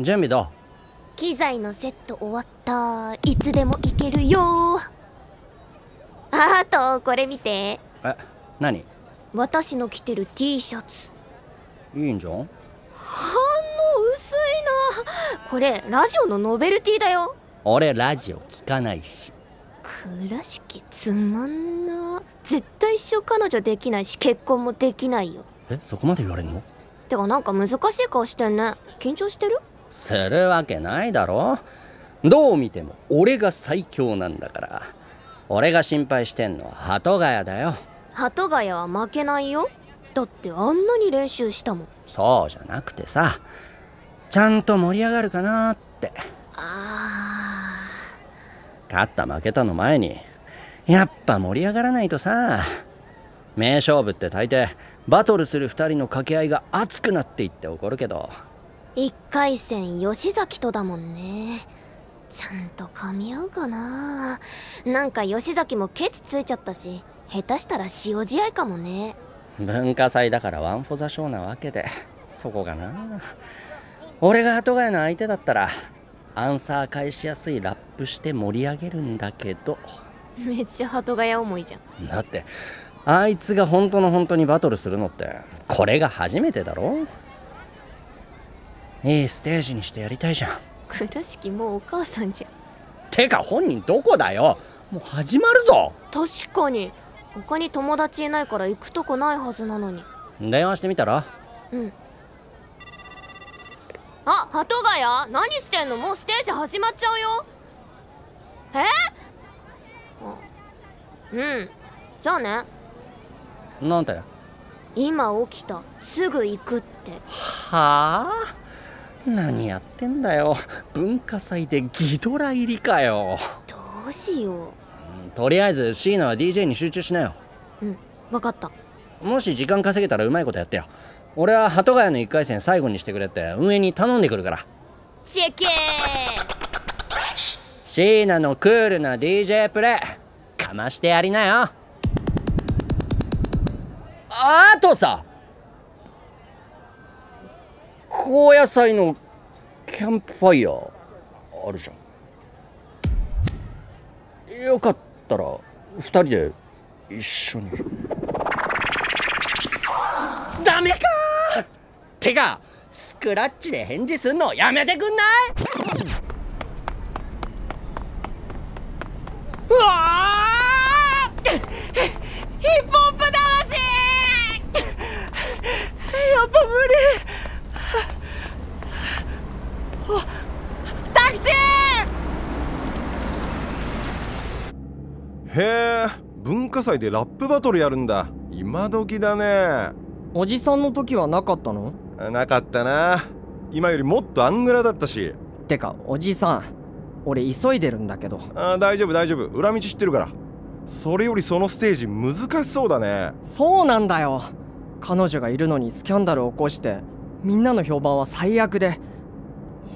準備どう機材のセット終わった。いつでも行けるよ。あとこれ見て。え何？私の着てる T シャツ。いいんじゃん？反応薄いな。これラジオのノベルティだよ。俺ラジオ聞かないし。倉敷つまんな。絶対一生彼女できないし結婚もできないよ。えそこまで言われんの？てかなんか難しい顔してんね。緊張してる？するわけないだろ。どう見ても俺が最強なんだから。俺が心配してんのは鳩ヶ谷だよ。鳩ヶ谷は負けないよ。だってあんなに練習したもん。そうじゃなくてさちゃんと盛り上がるかなって。あ勝った負けたの前にやっぱ盛り上がらないとさ名勝負って大抵バトルする2人の掛け合いが熱くなっていって起こるけど1回戦吉崎とだもんね。ちゃんと噛み合うかな。なんか吉崎もケチついちゃったし下手したら塩試合かもね。文化祭だからワン・フォ・ザ・ショーなわけでそこがな。俺が後ヶ谷の相手だったらアンサー返しやすいラップして盛り上げるんだけど。めっちゃ鳩ヶ谷思いじゃん。だってあいつが本当の本当にバトルするのってこれが初めてだろいいステージにしてやりたいじゃん。倉敷もうお母さんじゃん。てか本人どこだよ。もう始まるぞ。確かに。他に友達いないから行くとこないはずなのに。電話してみたら？うん。あ鳩ヶ谷？何してんの？もうステージ始まっちゃうよ。え？あうん。じゃあね。なんて？今起きた。すぐ行くって。はあ？何やってんだよ。文化祭でギドラ入りかよ。どうしよとりあえず椎名は DJ に集中しなよ。ううん分かった。もし時間稼げたらうまいことやってよ。俺は鳩ヶ谷の1回戦最後にしてくれって運営に頼んでくるから。チェケー。椎名のクールな DJ プレイかましてやりなよ。あとさ高野菜のキャンプファイヤーあるじゃん。よかったら2人で一緒に。ダメかてかスクラッチで返事すんのやめてくんないうわーヒップホップ魂やっぱ無理タクシーへえ文化祭でラップバトルやるんだ。今時だね。おじさんの時はなかったの？なかったな。今よりもっとアングラだったし。てかおじさん俺急いでるんだけど。あー大丈夫大丈夫。裏道知ってるから。それよりそのステージ難しそうだね。そうなんだよ。彼女がいるのにスキャンダルを起こしてみんなの評判は最悪で。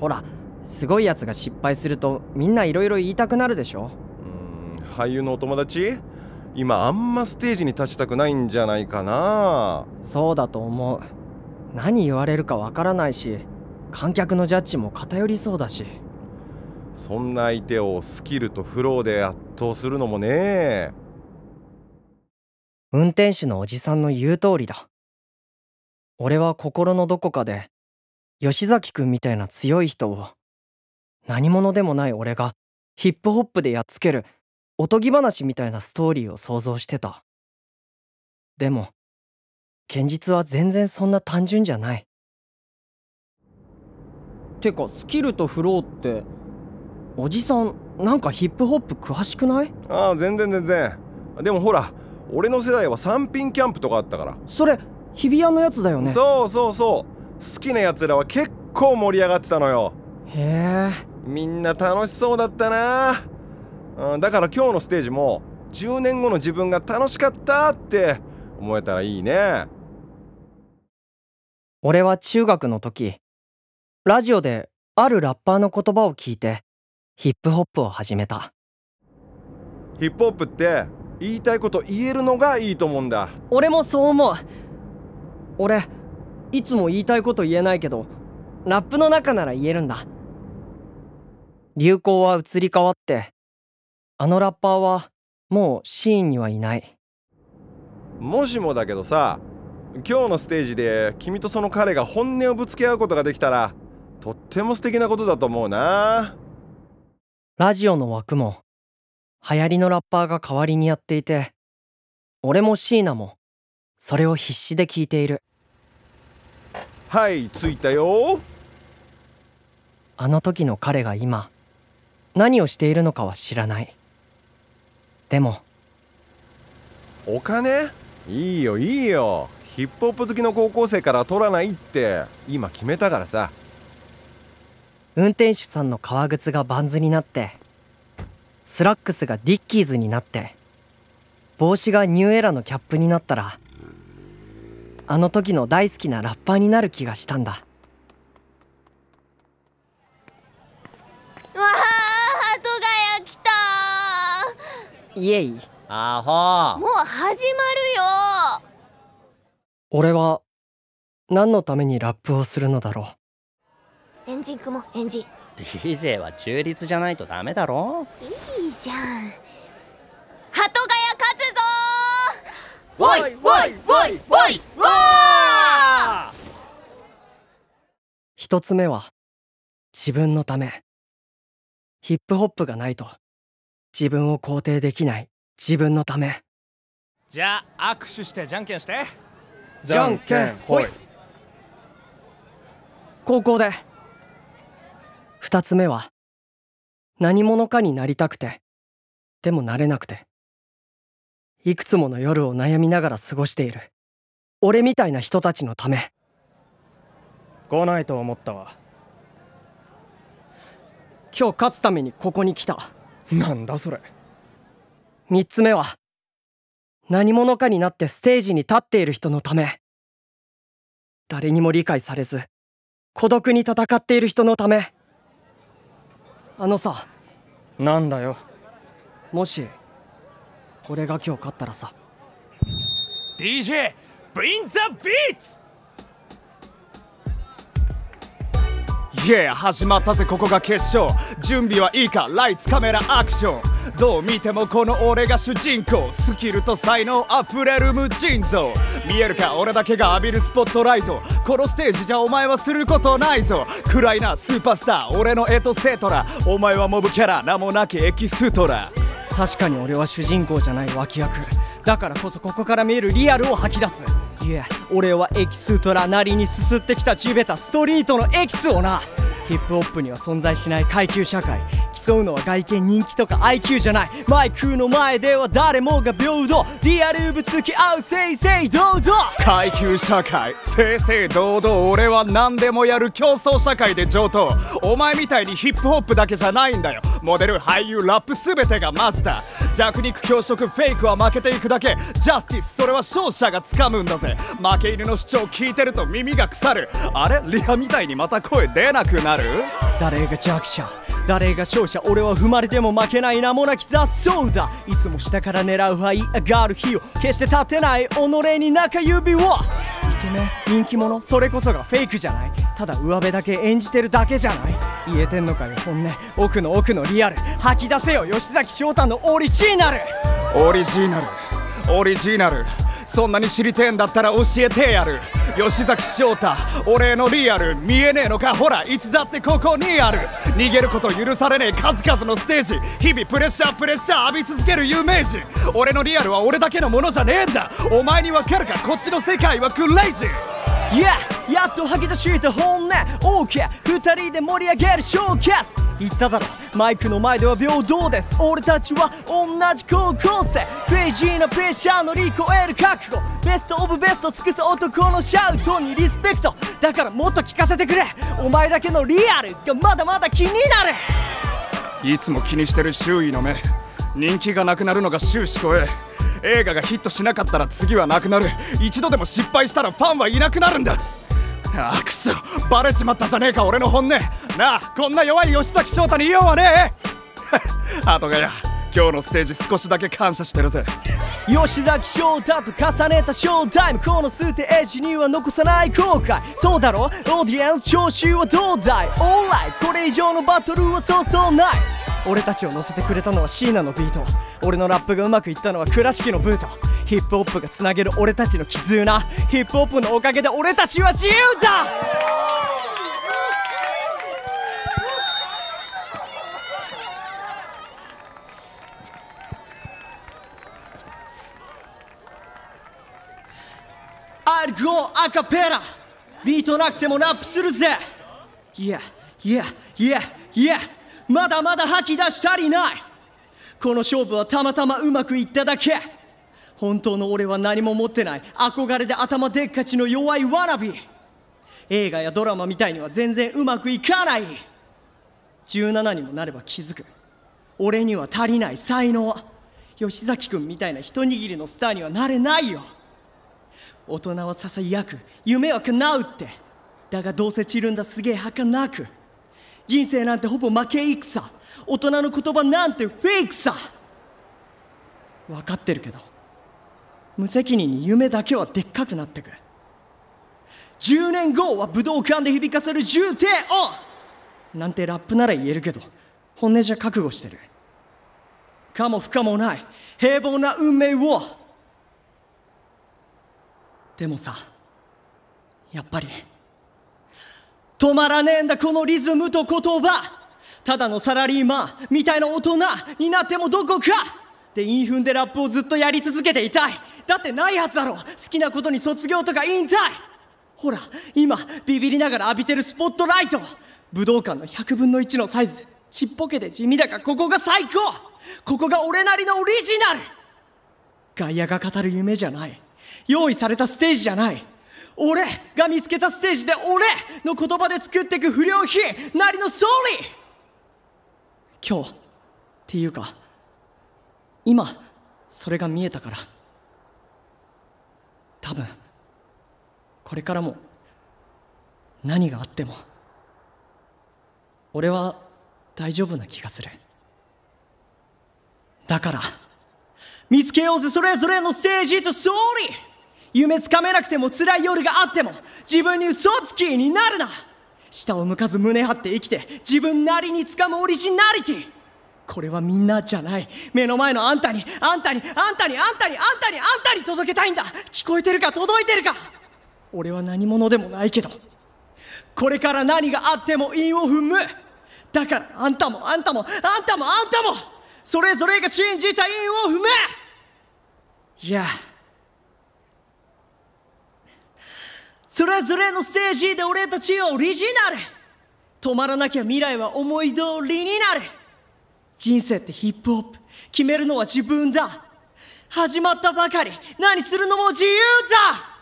ほらすごいやつが失敗するとみんないろいろ言いたくなるでしょ俳優のお友達？今あんまステージに立ちたくないんじゃないかな。そうだと思う。何言われるかわからないし観客のジャッジも偏りそうだし。そんな相手をスキルとフローで圧倒するのもね。運転手のおじさんの言う通りだ。俺は心のどこかで吉崎くんみたいな強い人を何者でもない俺がヒップホップでやっつけるおとぎ話みたいなストーリーを想像してた。でも現実は全然そんな単純じゃない。てかスキルとフローっておじさんなんかヒップホップ詳しくない？ああ全然全然。でもほら俺の世代は三品キャンプとかあったから、それ日比谷のやつだよね。そうそうそう。好きなやつらは結構盛り上がってたのよ。へえ。みんな楽しそうだったな、うん、だから今日のステージも10年後の自分が楽しかったって思えたらいいね。俺は中学の時ラジオであるラッパーの言葉を聞いてヒップホップを始めた。ヒップホップって言いたいこと言えるのがいいと思うんだ。俺もそう思う。俺いつも言いたいこと言えないけどラップの中なら言えるんだ。流行は移り変わってあのラッパーはもうシーンにはいない。もしもだけどさ今日のステージで君とその彼が本音をぶつけ合うことができたらとっても素敵なことだと思うな。ラジオの枠も流行りのラッパーが代わりにやっていて俺も椎名もそれを必死で聞いている。はい着いたよ。あの時の彼が今何をしているのかは知らないでも。お金？いいよいいよ。ヒップホップ好きの高校生から取らないって。今決めたからさ。運転手さんの革靴がバンズになって。スラックスがディッキーズになって。帽子がニューエラのキャップになったら。あの時の大好きなラッパーになる気がしたんだわあ鳩ヶ谷来たイエイ。アホ。もう始まるよ。俺は何のためにラップをするのだろエンジン組もうエンジン。DJ は中立じゃないとダメだろ。いいじゃん。鳩ヶ谷勝つぞおいおいおいおいわ一つ目は自分のため。ヒップホップがないと自分を肯定できない。自分のため。じゃあ握手してじゃんけんして。じゃんけんほい。高校で。二つ目は何者かになりたくてでもなれなくて。いくつもの夜を悩みながら過ごしている。俺みたいな人たちのため。来ないと思ったわ。今日勝つためにここに来たなんだそれ。三つ目は何者かになってステージに立っている人のため。誰にも理解されず孤独に戦っている人のため。あのさなんだよ。もし俺が今日勝ったらさ。DJ Bring the beats! Yeah 始まったぜここが決勝。準備はいいかライツカメラアクション。どう見てもこの俺が主人公。スキルと才能あふれる無尽蔵。見えるか俺だけが浴びるスポットライト。このステージじゃお前はすることないぞ。暗いなスーパースター。俺のエトセトラ。お前はモブキャラ名もなきエキストラ。確かに俺は主人公じゃない脇役。だからこそここから見えるリアルを吐き出す。いえ俺はエキストラなりにすすってきた地べたストリートのエキスをな。ヒップホップには存在しない階級社会。競うのは外見人気とか IQ じゃない。マイクの前では誰もが平等。リアルぶつき合う正々堂々。階級社会正々堂々。俺は何でもやる競争社会で上等。お前みたいにヒップホップだけじゃないんだよ。モデル俳優ラップ全てがマジだ。弱肉強食フェイクは負けていくだけ。ジャスティスそれは勝者が掴むんだぜ。負け犬の主張聞いてると耳が腐る。あれ？リハみたいにまた声出なくなる？誰が弱者？誰が勝者俺は踏まれても負けない名もなき雑草だ。いつも下から狙う這い上がる日を決して立てない己に中指を。イケメン人気者。それこそがフェイクじゃない。ただ上辺だけ演じてるだけじゃない。言えてんのかよ本音。奥の奥のリアル。吐き出せよ吉崎翔太のオリジナル。オリジナル。オリジナル。そんなに知りてえんだったら教えてやる。吉崎翔太俺のリアル。見えねえのか？ほらいつだってここにある。逃げること許されねえ数々のステージ。日々プレッシャープレッシャー浴び続ける有名人。俺のリアルは俺だけのものじゃねえんだ。お前にわかるか？こっちの世界はクレイジー。Yeah! やっと吐き出した本音。OK! 二人で盛り上げるショーケース。言っただろ。マイクの前では平等です。俺たちは同じ高校生。クレイジーなプレッシャー乗り越える覚悟。ベストオブベスト尽くす男のシャウトにリスペクト。だからもっと聞かせてくれ。お前だけのリアルがまだまだ気になる。いつも気にしてる周囲の目。人気がなくなるのが終始怖え映画がヒットしなかったら次はなくなる。一度でも失敗したらファンはいなくなるんだ。あくそ。バレちまったじゃねえか俺の本音。なあこんな弱い吉崎翔太に言おうはね。え鳩ヶ谷今日のステージ少しだけ感謝してるぜ。吉崎翔太と重ねたショータイム。このステージには残さない後悔。そうだろ？オーディエンス聴衆はどうだい？オーライこれ以上のバトルはそうそうない。俺たちを乗せてくれたのはシーナのビート。俺のラップがうまくいったのは倉敷のブート。ヒップホップがつなげる俺たちの絆。ヒップホップのおかげで俺たちは自由だ。アルゴアカペラ。ビートなくてもラップするぜ。いやいやいやいや。まだまだ吐き出し足りない。この勝負はたまたまうまくいっただけ。本当の俺は何も持ってない。憧れで頭でっかちの弱いワナビ映画やドラマみたいには全然うまくいかない。17にもなれば気づく。俺には足りない才能。吉崎君みたいな一握りのスターにはなれないよ。大人はささやく。夢は叶うって。だがどうせ散るんだすげえ儚く。人生なんてほぼ負け戦。大人の言葉なんてフェイクさ。分かってるけど無責任に夢だけはでっかくなってく10年後は武道館で響かせる重低音なんてラップなら言えるけど本音じゃ覚悟してる。かも不可もない平凡な運命を。でもさやっぱり止まらねえんだこのリズムと言葉。ただのサラリーマンみたいな大人になってもどこか。で韻踏んでラップをずっとやり続けていたい。だってないはずだろ。好きなことに卒業とか引退。ほら今ビビりながら浴びてるスポットライト。武道館の100分の1のサイズ。ちっぽけで地味だがここが最高。ここが俺なりのオリジナル。外野が語る夢じゃない。用意されたステージじゃない。俺が見つけたステージで俺の言葉で作っていく不良品なりのストーリー今日っていうか今それが見えたから多分これからも何があっても俺は大丈夫な気がするだから見つけようぜそれぞれのステージとストーリー夢つかめなくても辛い夜があっても自分に嘘つきになるな。下を向かず胸張って生きて自分なりにつかむオリジナリティ。これはみんなじゃない。目の前のあんたにあんたにあんたにあんたにあんたにあんたに届けたいんだ。聞こえてるか届いてるか。俺は何者でもないけどこれから何があっても韻を踏む。だからあんたもあんたもあんたもあんたもそれぞれが信じた韻を踏めいやそれぞれのステージで俺たちはオリジナル。止まらなきゃ未来は思い通りになる。人生ってヒップホップ決めるのは自分だ。始まったばかり。何するのも自由だ。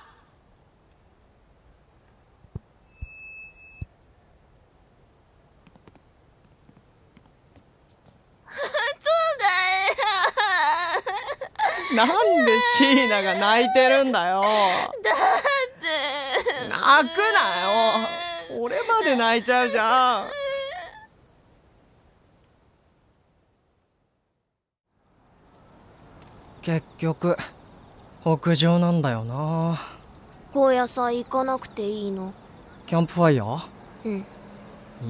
なんで椎名が泣いてるんだよ。だ泣くなよ。俺まで泣いちゃうじゃん。結局屋上なんだよな。高野菜行かなくていいの？キャンプファイヤー？うん。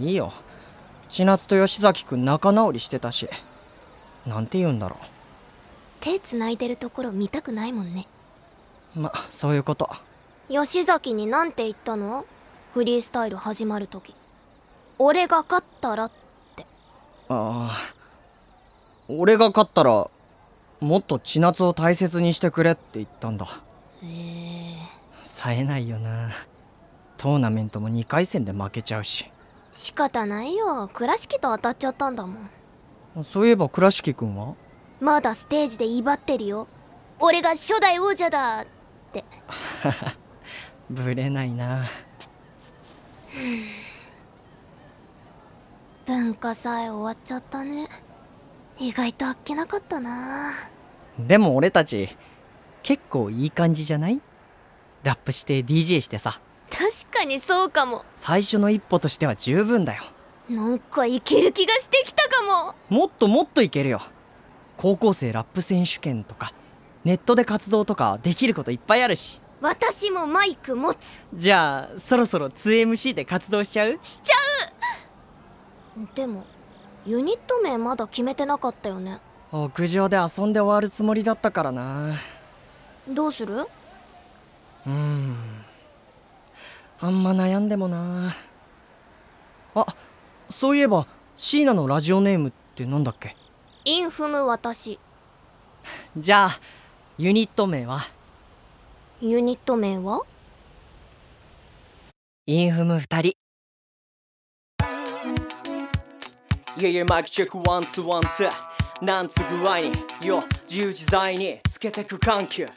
いいよ。千夏と吉崎くん仲直りしてたし。なんて言うんだろ手繋いでるところ見たくないもんね。うまそういうこと吉崎になんて言ったの？フリースタイル始まる時。俺が勝ったらって。ああ。俺が勝ったらもっと千夏を大切にしてくれって言ったんだ。へえ。冴えないよな。トーナメントも2回戦で負けちゃうし。仕方ないよ。倉敷と当たっちゃったんだもん。そういえば倉敷くんは？まだステージで威張ってるよ。俺が初代王者だって ぶれないな。文化祭終わっちゃったね。意外とあっけなかったな。でも俺たち結構いい感じじゃない？ラップして DJ してさ。確かにそうかも。最初の一歩としては十分だよ。なんかいける気がしてきたかも。もっともっといけるよ。高校生ラップ選手権とかネットで活動とかできることいっぱいあるし私もマイク持つ。じゃあそろそろ 2MC で活動しちゃう？しちゃう。でもユニット名まだ決めてなかったよね。屋上で遊んで終わるつもりだったからな。どうする？うーん。あんま悩んでもな。あそういえば椎名のラジオネームってなんだっけ？インフム私。じゃあユニット名は？ユニット名は？韻ふむふたり。いやいや mic check one two one two なんつ具合に。よ自由自在につけてく緩急。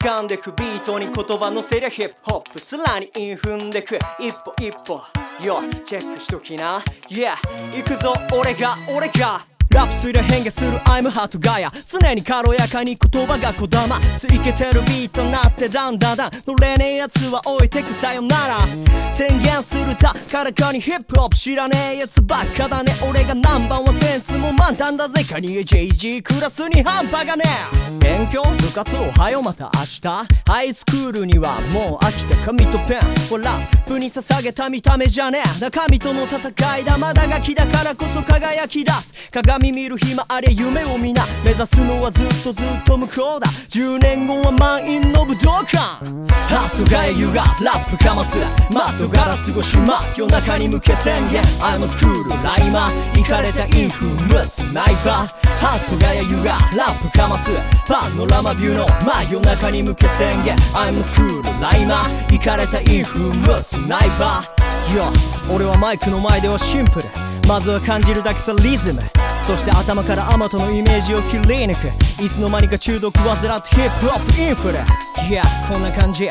掴んでくビートに言葉のせりゃヒップホップさらに韻踏んでく。一歩一歩。よチェックしときな。Yeah 行くぞ俺が俺がラップすりゃ変化する I'm hot ガヤ。常に軽やかに言葉がこだま。ついけてるビートなってだんだんだん。乗れねえやつは置いてくさよなら。宣言するたからかにヒップホップ知らねえやつばっかだね。俺がナンバーワンセンスも満タンだぜ。カニエ JG クラスに半端がねえ。勉強部活おはようまた明日。ハイスクールにはもう飽きた紙とペン。ほらプに捧げた見た目じゃねえ。中身との戦いだ。まだガキだからこそ輝き出す。鏡見る暇あり夢を見な。目指すのはずっとずっと向こうだ。10年後は満員の武道館。ハットガエユがラップかます。マットガラス越し真夜中に向け宣言。I'm a school ライマー。イかれたインフムスナイパー。ハットガエユがラップかます。パノラマビューの真夜中に向け宣言。I'm a school ライマー。イかれたインフムスナイパー。Yo 俺はマイクの前ではシンプル。まずは感じるだけさリズム。そして頭からアマトのイメージを切り抜く。いつの間にか中毒患ってヒップホップインフレ。Yeah こんな感じ。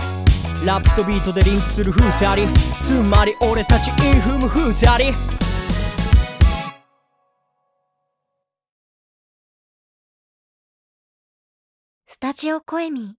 ラップとビートでリンクする二人つまり俺たちインフム二人スタジオコエミ